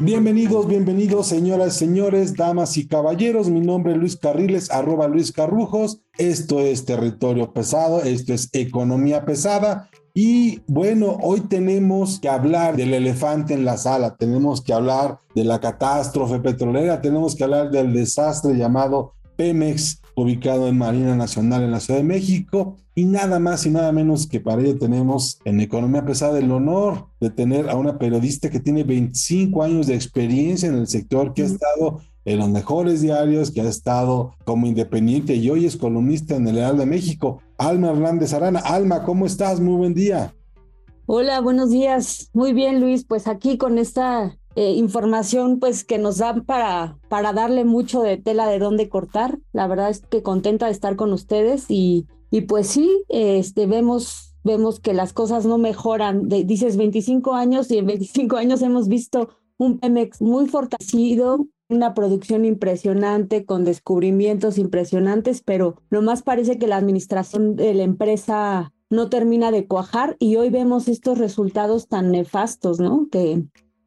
Bienvenidos, bienvenidos, señoras, señores, damas y caballeros. Mi nombre es Luis Carriles, arroba Luis Carrujos. Esto es Territorio Pesado, esto es Economía Pesada. Y bueno, hoy tenemos que hablar del elefante en la sala, tenemos que hablar de la catástrofe petrolera, tenemos que hablar del desastre llamado Pemex, ubicado en Marina Nacional en la Ciudad de México. Y nada más y nada menos que para ello tenemos en Economía Pesada el honor de tener a una periodista que tiene 25 años de experiencia en el sector, que ha estado en los mejores diarios, que ha estado como independiente y hoy es columnista en el Real de México. Alma Hernández Arana. Alma, ¿cómo estás? Muy buen día. Hola, buenos días. Muy bien, Luis. Pues aquí con esta eh, información pues que nos dan para, para darle mucho de tela de dónde cortar. La verdad es que contenta de estar con ustedes y, y pues sí, este, vemos, vemos que las cosas no mejoran. dices 25 años y en 25 años hemos visto un Pemex muy fortalecido, una producción impresionante, con descubrimientos impresionantes, pero lo más parece que la administración de la empresa no termina de cuajar y hoy vemos estos resultados tan nefastos, ¿no? Que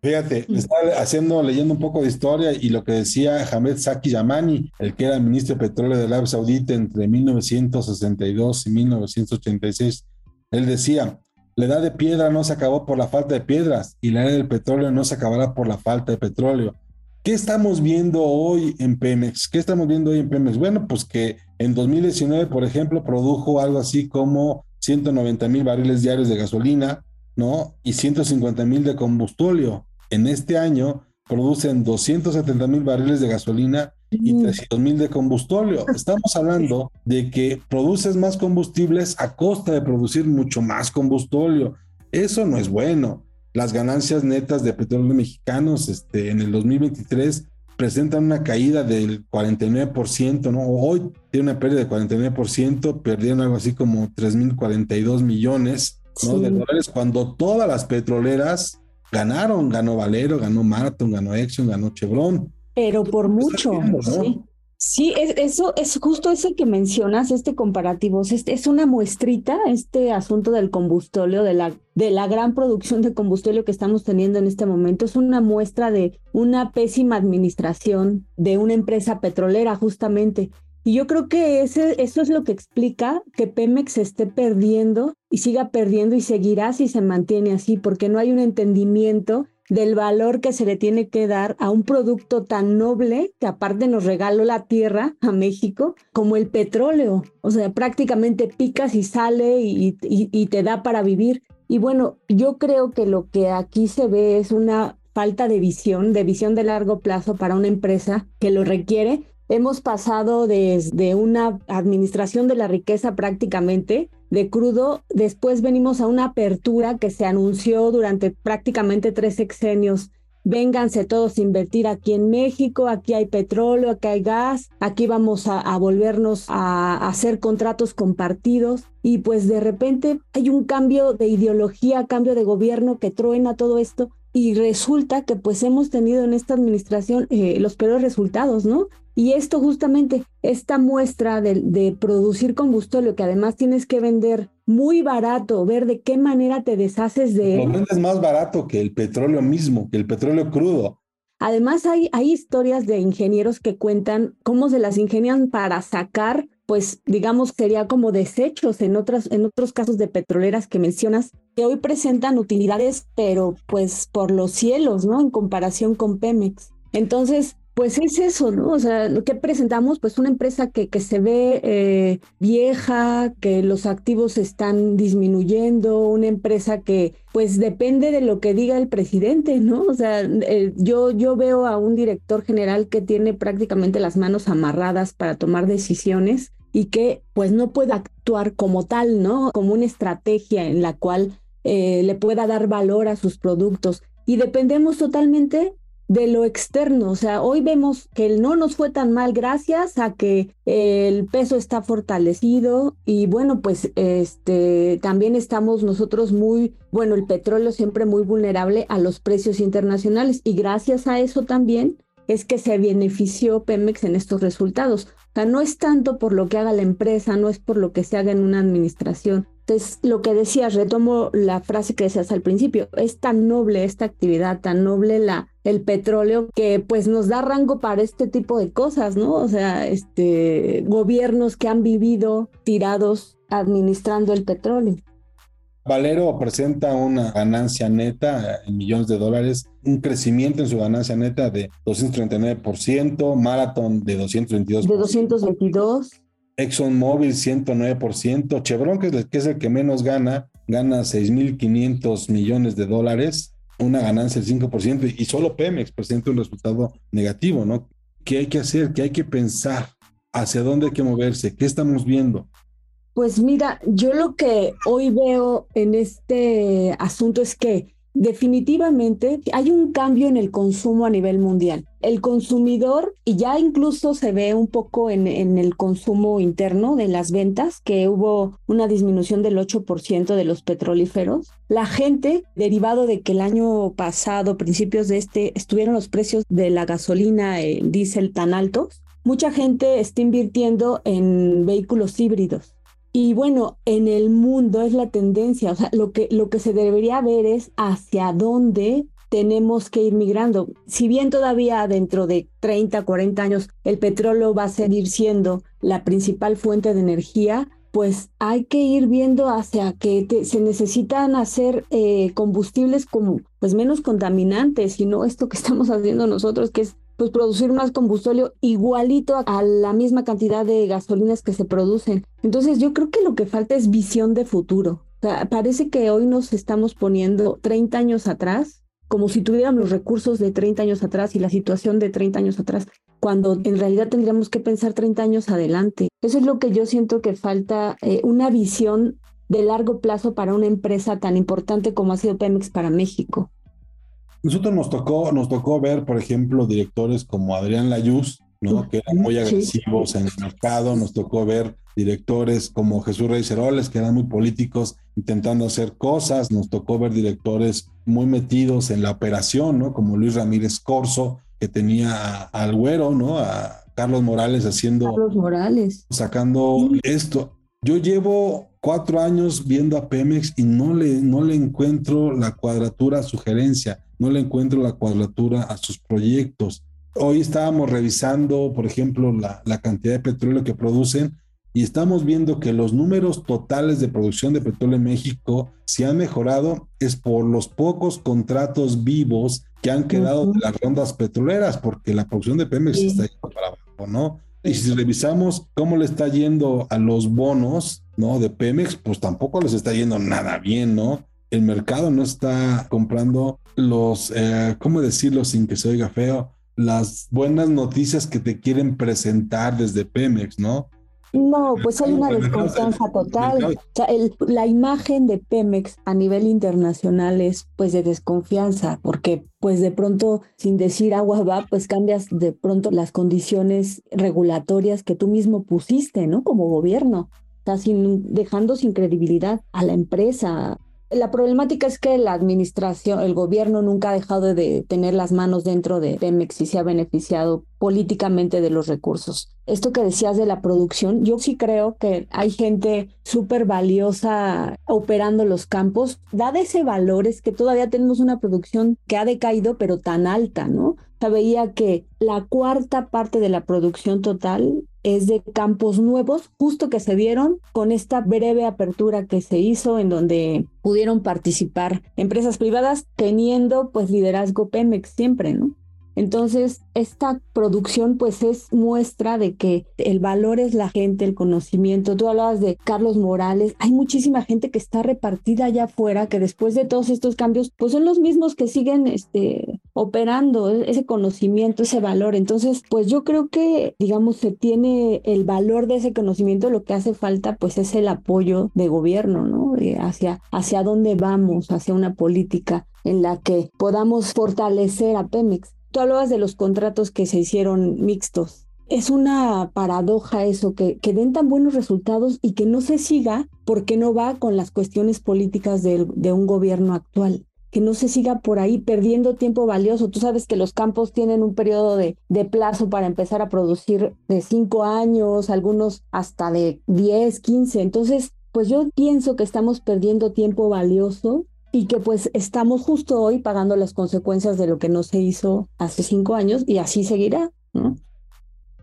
Fíjate, estaba haciendo, leyendo un poco de historia y lo que decía Hamed Saki Yamani, el que era ministro de Petróleo de Arabia Saudita entre 1962 y 1986. Él decía, la edad de piedra no se acabó por la falta de piedras y la edad del petróleo no se acabará por la falta de petróleo. ¿Qué estamos viendo hoy en Pemex? ¿Qué estamos viendo hoy en Pemex? Bueno, pues que en 2019, por ejemplo, produjo algo así como 190 mil barriles diarios de gasolina, ¿no? Y 150 mil de combustible en este año producen 270 mil barriles de gasolina y 300 mil de combustible. Estamos hablando de que produces más combustibles a costa de producir mucho más combustible. Eso no es bueno. Las ganancias netas de petróleo mexicanos este, en el 2023 presentan una caída del 49%, ¿no? Hoy tiene una pérdida de 49%, perdieron algo así como 3.042 millones ¿no? de dólares, cuando todas las petroleras ganaron, ganó Valero, ganó Marathon, ganó Exxon, ganó Chevron. Pero por mucho, sí. Sí, es, eso es justo eso que mencionas, este comparativo. Es, es una muestrita, este asunto del combustóleo, de la, de la gran producción de combustóleo que estamos teniendo en este momento. Es una muestra de una pésima administración de una empresa petrolera, justamente. Y yo creo que ese, eso es lo que explica que Pemex esté perdiendo y siga perdiendo y seguirá si se mantiene así, porque no hay un entendimiento del valor que se le tiene que dar a un producto tan noble que aparte nos regaló la tierra a México como el petróleo. O sea, prácticamente picas y sale y, y te da para vivir. Y bueno, yo creo que lo que aquí se ve es una falta de visión, de visión de largo plazo para una empresa que lo requiere, Hemos pasado desde una administración de la riqueza prácticamente de crudo, después venimos a una apertura que se anunció durante prácticamente tres sexenios. Vénganse todos a invertir aquí en México, aquí hay petróleo, aquí hay gas, aquí vamos a, volvernos a, a hacer contratos compartidos y pues de repente hay un cambio de ideología, cambio de gobierno que truena todo esto y resulta que pues hemos tenido en esta administración eh, los peores resultados, ¿no? Y esto justamente, esta muestra de, producir combustible que además tienes que vender muy barato, ver de qué manera te deshaces de él. Lo vendes más barato que el petróleo mismo, que el petróleo crudo. Además hay, hay historias de ingenieros que cuentan cómo se las ingenian para sacar pues digamos sería como desechos en otras en otros casos de petroleras que mencionas que hoy presentan utilidades pero pues por los cielos, ¿no? En comparación con Pemex. Entonces, Pues es eso, ¿no? O sea, lo que presentamos, pues una empresa que, que se ve eh, vieja, que los activos están disminuyendo, una empresa que pues depende de lo que diga el presidente, ¿no? O sea, eh, yo, yo veo a un director general que tiene prácticamente las manos amarradas para tomar decisiones y que pues no puede actuar como tal, ¿no? Como una estrategia en la cual eh, le pueda dar valor a sus productos. Y dependemos totalmente de lo externo. O sea, hoy vemos que el no nos fue tan mal gracias a que el peso está fortalecido y bueno, pues este también estamos nosotros muy, bueno, el petróleo siempre muy vulnerable a los precios internacionales y gracias a eso también es que se benefició Pemex en estos resultados. O sea, no es tanto por lo que haga la empresa, no es por lo que se haga en una administración, entonces, lo que decías, retomo la frase que decías al principio, es tan noble esta actividad, tan noble la, el petróleo, que pues nos da rango para este tipo de cosas, ¿no? O sea, este, gobiernos que han vivido tirados administrando el petróleo. Valero presenta una ganancia neta en millones de dólares, un crecimiento en su ganancia neta de 239%, Marathon de 222%. De 222. ExxonMobil 109%, Chevron, que es, el, que menos gana, gana 6.500 millones de dólares, una ganancia del 5%, y solo Pemex presenta un resultado negativo, ¿no? ¿Qué hay que hacer? ¿Qué hay que pensar? ¿Hacia dónde hay que moverse? ¿Qué estamos viendo? Pues mira, yo lo que hoy veo en este asunto es que definitivamente hay un cambio en el consumo a nivel mundial. El consumidor, y ya incluso se ve un poco en, el consumo interno de las ventas, que hubo una disminución del 8% de los petrolíferos. La gente, derivado de que el año pasado, principios de este, estuvieron los precios de la gasolina, el diésel tan altos, mucha gente está invirtiendo en vehículos híbridos y bueno, en el mundo es la tendencia, o sea, lo que, lo que se debería ver es hacia dónde tenemos que ir migrando. Si bien todavía dentro de 30, 40 años el petróleo va a seguir siendo la principal fuente de energía, pues hay que ir viendo hacia que se necesitan hacer eh, combustibles como pues menos contaminantes y no esto que estamos haciendo nosotros que es pues producir más combustible igualito a la misma cantidad de gasolinas que se producen. Entonces yo creo que lo que falta es visión de futuro. parece que hoy nos estamos poniendo 30 años atrás, como si tuviéramos los recursos de 30 años atrás y la situación de 30 años atrás, cuando en realidad tendríamos que pensar 30 años adelante. Eso es lo que yo siento que falta, eh, una visión de largo plazo para una empresa tan importante como ha sido Pemex para México. Nosotros nos tocó, nos tocó ver, por ejemplo, directores como Adrián Layuz, ¿no? que eran muy agresivos en el mercado, nos tocó ver directores como Jesús Reyes Heroles, que eran muy políticos intentando hacer cosas, nos tocó ver directores muy metidos en la operación, ¿no? como Luis Ramírez Corso, que tenía al güero, ¿no? a Carlos Morales haciendo... Carlos Morales. Sacando esto. Yo llevo cuatro años viendo a Pemex y no le, no le encuentro la cuadratura a su gerencia no le encuentro la cuadratura a sus proyectos. Hoy estábamos revisando, por ejemplo, la, cantidad de petróleo que producen y estamos viendo que los números totales de producción de petróleo en México se han mejorado es por los pocos contratos vivos que han quedado de las rondas petroleras, porque la producción de Pemex está yendo para abajo, ¿no? Y si revisamos cómo le está yendo a los bonos, ¿no? De Pemex, pues tampoco les está yendo nada bien, ¿no? el mercado no está comprando los, eh, ¿cómo decirlo sin que se oiga feo? Las buenas noticias que te quieren presentar desde Pemex, ¿no? No, pues hay una desconfianza total. O sea, la imagen de Pemex a nivel internacional es pues de desconfianza, porque pues de pronto, sin decir agua va, pues cambias de pronto las condiciones regulatorias que tú mismo pusiste, ¿no? Como gobierno. Dejando sin credibilidad a la empresa, la problemática es que la administración, el gobierno nunca ha dejado de tener las manos dentro de Pemex y se ha beneficiado políticamente de los recursos. Esto que decías de la producción, yo sí creo que hay gente súper valiosa operando los campos. Dada ese valor es que todavía tenemos una producción que ha decaído, pero tan alta, ¿no? O veía que la cuarta parte de la producción total es de campos nuevos, justo que se dieron con esta breve apertura que se hizo en donde pudieron participar empresas privadas teniendo pues liderazgo Pemex siempre, ¿no? Entonces, esta producción pues es muestra de que el valor es la gente, el conocimiento. Tú hablabas de Carlos Morales, hay muchísima gente que está repartida allá afuera, que después de todos estos cambios, pues son los mismos que siguen este, operando e-, ese conocimiento, ese valor. Entonces, pues yo creo que, digamos, se tiene el valor de ese conocimiento, lo que hace falta pues es el apoyo de gobierno, ¿no? hacia, hacia dónde vamos, hacia una política en la que podamos fortalecer a Pemex. Tú hablabas de los contratos que se hicieron mixtos. Es una paradoja eso, que, que den tan buenos resultados y que no se siga porque no va con las cuestiones políticas de, de un gobierno actual que no se siga por ahí perdiendo tiempo valioso. Tú sabes que los campos tienen un periodo de, de, plazo para empezar a producir de cinco años, algunos hasta de 10, 15. Entonces, pues yo pienso que estamos perdiendo tiempo valioso y que pues estamos justo hoy pagando las consecuencias de lo que no se hizo hace cinco años y así seguirá.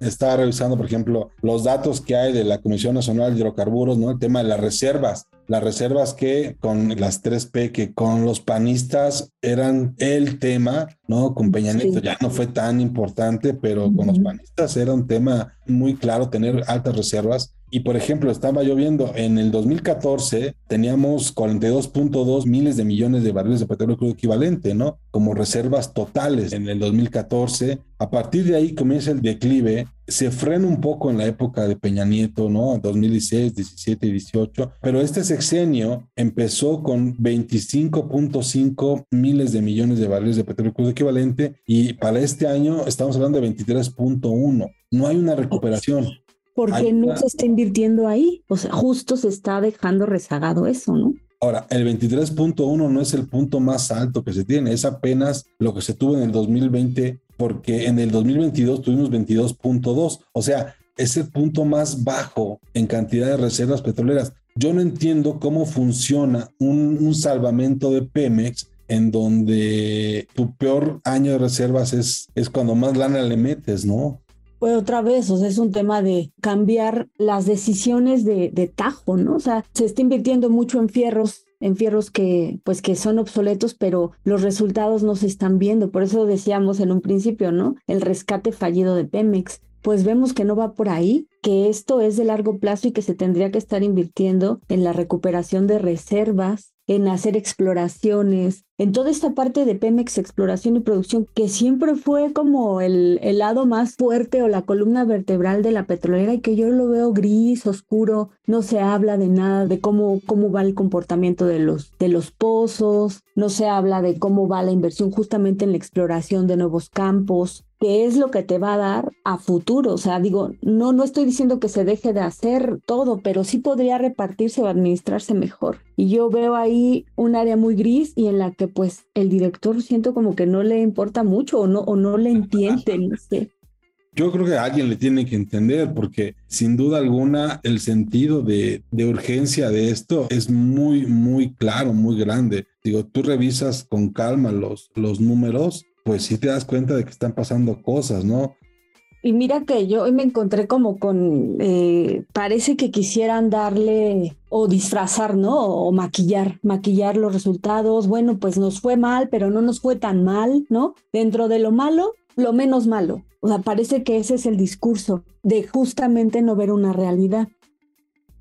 Estaba revisando, por ejemplo, los datos que hay de la Comisión Nacional de Hidrocarburos, ¿no? El tema de las reservas. Las reservas que con las 3P, que con los panistas eran el tema, ¿no? Con Peña Nieto ya no fue tan importante, pero con los panistas era un tema muy claro tener altas reservas y por ejemplo, estaba lloviendo en el 2014, teníamos 42.2 miles de millones de barriles de petróleo crudo equivalente, ¿no? Como reservas totales en el 2014. A partir de ahí comienza el declive, se frena un poco en la época de Peña Nieto, ¿no? 2016, 17 y 18, pero este sexenio empezó con 25.5 miles de millones de barriles de petróleo crudo equivalente y para este año estamos hablando de 23.1. No hay una recuperación porque no se está invirtiendo ahí. O sea, justo se está dejando rezagado eso, ¿no? Ahora, el 23.1 no es el punto más alto que se tiene, es apenas lo que se tuvo en el 2020, porque en el 2022 tuvimos 22.2, o sea, es el punto más bajo en cantidad de reservas petroleras. Yo no entiendo cómo funciona un, salvamento de Pemex en donde tu peor año de reservas es, es cuando más lana le metes, ¿no? Pues otra vez, o sea, es un tema de cambiar las decisiones de, de tajo, ¿no? O sea, se está invirtiendo mucho en fierros en fierros que pues que son obsoletos, pero los resultados no se están viendo. Por eso decíamos en un principio, ¿no? El rescate fallido de Pemex. Pues vemos que no va por ahí, que esto es de largo plazo y que se tendría que estar invirtiendo en la recuperación de reservas, en hacer exploraciones, en toda esta parte de Pemex exploración y producción, que siempre fue como el, el, lado más fuerte o la columna vertebral de la petrolera y que yo lo veo gris, oscuro, no se habla de nada, de cómo, cómo va el comportamiento de los, de los pozos, no se habla de cómo va la inversión justamente en la exploración de nuevos campos, que es lo que te va a dar a futuro. O sea, digo, no, no estoy diciendo que se deje de hacer todo, pero sí podría repartirse o administrarse mejor. Y yo veo ahí un área muy gris y en la que pues el director siento como que no le importa mucho o no, o no le entiende, no sé. Yo creo que alguien le tiene que entender porque sin duda alguna el sentido de, de, urgencia de esto es muy, muy claro, muy grande. Digo, tú revisas con calma los, los números, pues sí te das cuenta de que están pasando cosas, ¿no? Y mira que yo hoy me encontré como con, eh, parece que quisieran darle o disfrazar, ¿no? O, maquillar, maquillar los resultados. Bueno, pues nos fue mal, pero no nos fue tan mal, ¿no? Dentro de lo malo, lo menos malo. O sea, parece que ese es el discurso de justamente no ver una realidad.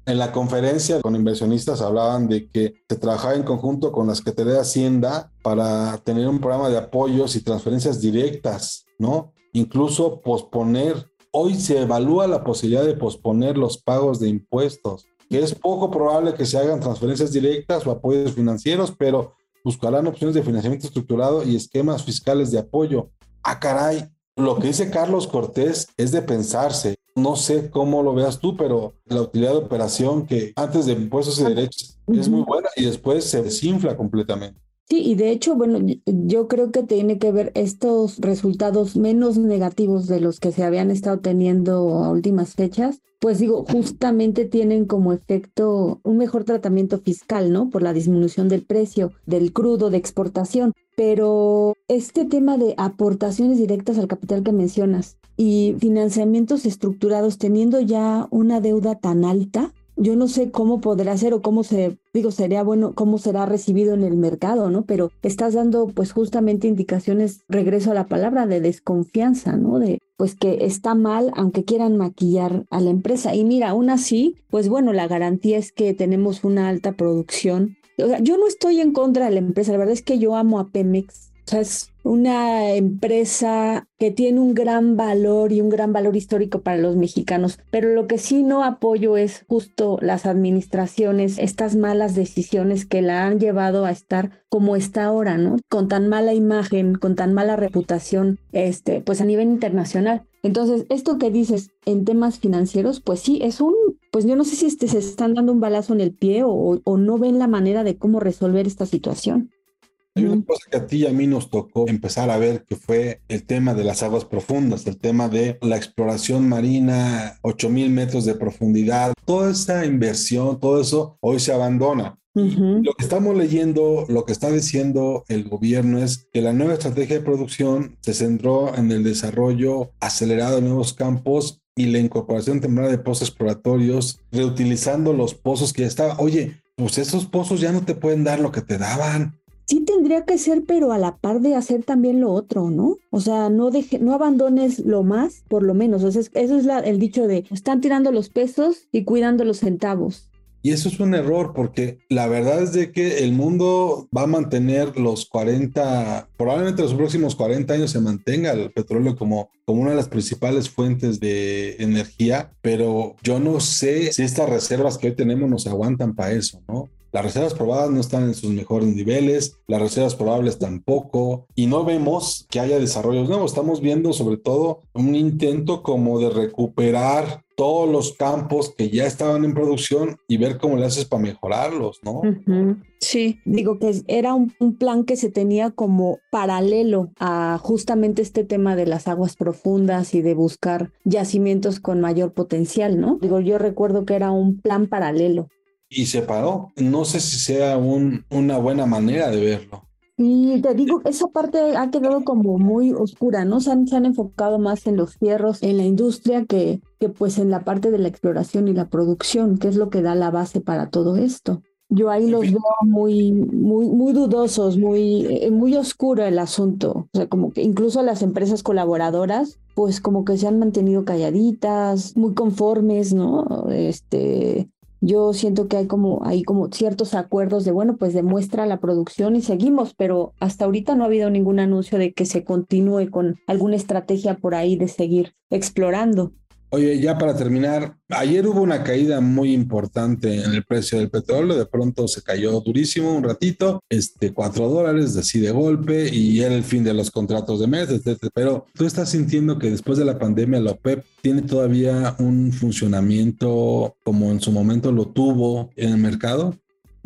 En la conferencia con inversionistas hablaban de que se trabajaba en conjunto con la Secretaría de Hacienda para tener un programa de apoyos y transferencias directas, ¿no? Incluso posponer. Hoy se evalúa la posibilidad de posponer los pagos de impuestos, que es poco probable que se hagan transferencias directas o apoyos financieros, pero buscarán opciones de financiamiento estructurado y esquemas fiscales de apoyo. Ah, caray, lo que dice Carlos Cortés es de pensarse. No sé cómo lo veas tú, pero la utilidad de operación que antes de impuestos y derechos es muy buena y después se desinfla completamente. Sí, y de hecho, bueno, yo creo que tiene que ver estos resultados menos negativos de los que se habían estado teniendo a últimas fechas, pues digo, justamente tienen como efecto un mejor tratamiento fiscal, ¿no? Por la disminución del precio del crudo de exportación. Pero este tema de aportaciones directas al capital que mencionas y financiamientos estructurados teniendo ya una deuda tan alta, yo no sé cómo podrá ser o cómo se, digo, sería bueno, cómo será recibido en el mercado, ¿no? Pero estás dando pues justamente indicaciones, regreso a la palabra, de desconfianza, ¿no? De pues que está mal aunque quieran maquillar a la empresa. Y mira, aún así, pues bueno, la garantía es que tenemos una alta producción. O sea, yo no estoy en contra de la empresa, la verdad es que yo amo a Pemex, o sea, es una empresa que tiene un gran valor y un gran valor histórico para los mexicanos, pero lo que sí no apoyo es justo las administraciones, estas malas decisiones que la han llevado a estar como está ahora, ¿no? Con tan mala imagen, con tan mala reputación, este, pues a nivel internacional. Entonces, esto que dices en temas financieros, pues sí, es un, pues yo no sé si este, se están dando un balazo en el pie o, o no ven la manera de cómo resolver esta situación. Hay una cosa que a ti y a mí nos tocó empezar a ver que fue el tema de las aguas profundas, el tema de la exploración marina, 8000 metros de profundidad. Toda esa inversión, todo eso hoy se abandona. Lo que estamos leyendo, lo que está diciendo el gobierno es que la nueva estrategia de producción se centró en el desarrollo acelerado de nuevos campos y la incorporación temprana de pozos exploratorios, reutilizando los pozos que ya estaban. Oye, pues esos pozos ya no te pueden dar lo que te daban sí tendría que ser, pero a la par de hacer también lo otro, ¿no? O sea, no deje, no abandones lo más, por lo menos. O sea, eso es el dicho de están tirando los pesos y cuidando los centavos. Y eso es un error porque la verdad es de que el mundo va a mantener los 40, probablemente los próximos 40 años se mantenga el petróleo como, como una de las principales fuentes de energía, pero yo no sé si estas reservas que hoy tenemos nos aguantan para eso, ¿no? Las reservas probadas no están en sus mejores niveles, las reservas probables tampoco, y no vemos que haya desarrollos nuevos. Estamos viendo sobre todo un intento como de recuperar todos los campos que ya estaban en producción y ver cómo le haces para mejorarlos, ¿no? Sí, digo que era un, plan que se tenía como paralelo a justamente este tema de las aguas profundas y de buscar yacimientos con mayor potencial, ¿no? Digo, yo recuerdo que era un plan paralelo y se paró. No sé si sea un, una buena manera de verlo. Y te digo, esa parte ha quedado como muy oscura, ¿no? Se han, se han enfocado más en los fierros, en la industria, que, que pues en la parte de la exploración y la producción, que es lo que da la base para todo esto. Yo ahí los veo muy, muy, muy dudosos, muy, eh, muy oscuro el asunto. O sea, como que incluso las empresas colaboradoras, pues como que se han mantenido calladitas, muy conformes, ¿no? Este, yo siento que hay como, hay como ciertos acuerdos de, bueno, pues demuestra la producción y seguimos, pero hasta ahorita no ha habido ningún anuncio de que se continúe con alguna estrategia por ahí de seguir explorando. Oye, ya para terminar, ayer hubo una caída muy importante en el precio del petróleo, de pronto se cayó durísimo un ratito, este, cuatro dólares así de golpe y era el fin de los contratos de mes, etc. Pero tú estás sintiendo que después de la pandemia la OPEP tiene todavía un funcionamiento como en su momento lo tuvo en el mercado?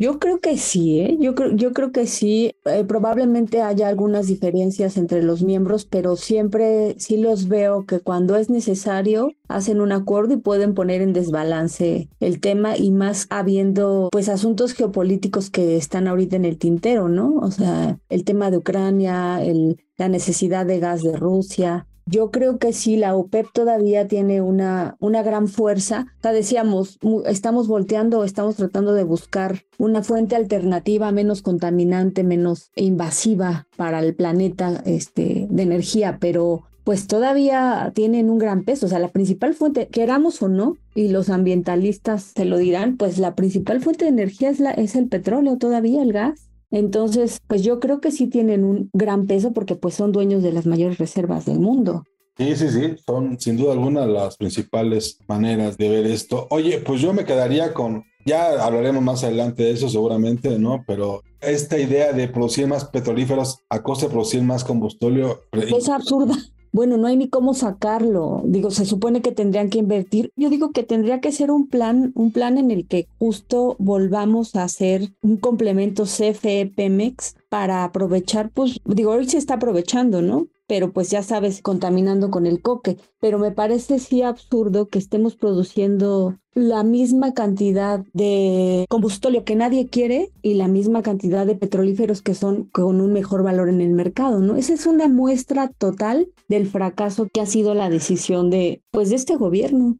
Yo creo que sí, ¿eh? yo, creo, yo creo que sí. Eh, probablemente haya algunas diferencias entre los miembros, pero siempre sí los veo que cuando es necesario hacen un acuerdo y pueden poner en desbalance el tema y más habiendo pues asuntos geopolíticos que están ahorita en el tintero, ¿no? O sea, el tema de Ucrania, el, la necesidad de gas de Rusia, yo creo que sí, la OPEP todavía tiene una, una gran fuerza. O decíamos, estamos volteando, estamos tratando de buscar una fuente alternativa menos contaminante, menos invasiva para el planeta este, de energía, pero pues todavía tienen un gran peso. O sea, la principal fuente, queramos o no, y los ambientalistas se lo dirán, pues la principal fuente de energía es, la, es el petróleo todavía, el gas. Entonces, pues yo creo que sí tienen un gran peso porque pues son dueños de las mayores reservas del mundo. Sí, sí, sí, son sin duda alguna las principales maneras de ver esto. Oye, pues yo me quedaría con, ya hablaremos más adelante de eso seguramente, ¿no? Pero esta idea de producir más petrolíferos a costa de producir más combustóleo... Es absurda bueno, no hay ni cómo sacarlo. Digo, se supone que tendrían que invertir. Yo digo que tendría que ser un plan, un plan en el que justo volvamos a hacer un complemento CFE Pemex para aprovechar, pues, digo, hoy se está aprovechando, ¿no? Pero pues ya sabes, contaminando con el coque. Pero me parece sí absurdo que estemos produciendo la misma cantidad de combustóleo que nadie quiere y la misma cantidad de petrolíferos que son con un mejor valor en el mercado, ¿no? Esa es una muestra total del fracaso que ha sido la decisión de, pues, de este gobierno.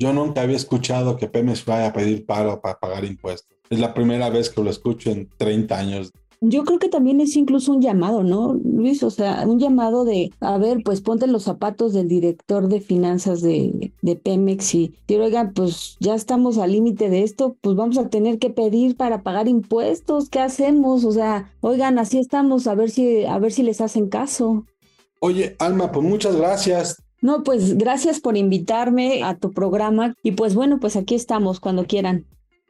Yo nunca había escuchado que Pemex vaya a pedir paro para pagar impuestos. Es la primera vez que lo escucho en 30 años. Yo creo que también es incluso un llamado, ¿no, Luis? O sea, un llamado de, a ver, pues ponte los zapatos del director de finanzas de, de Pemex y, y oigan, pues ya estamos al límite de esto, pues vamos a tener que pedir para pagar impuestos, ¿qué hacemos? O sea, oigan, así estamos, a ver si, a ver si les hacen caso. Oye, Alma, pues muchas gracias. No, pues gracias por invitarme a tu programa y pues bueno, pues aquí estamos cuando quieran.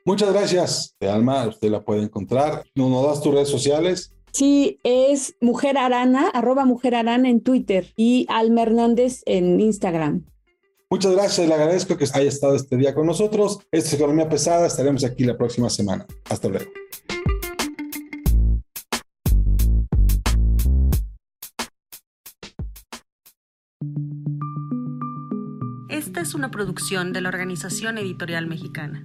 Muchas gracias, Alma. Usted la puede encontrar. ¿No nos das tus redes sociales? Sí, es Mujer Arana, arroba Mujer Arana en Twitter y Alma Hernández en Instagram. Muchas gracias, le agradezco que haya estado este día con nosotros. Esta es Economía Pesada, estaremos aquí la próxima semana. Hasta luego. Esta es una producción de la Organización Editorial Mexicana.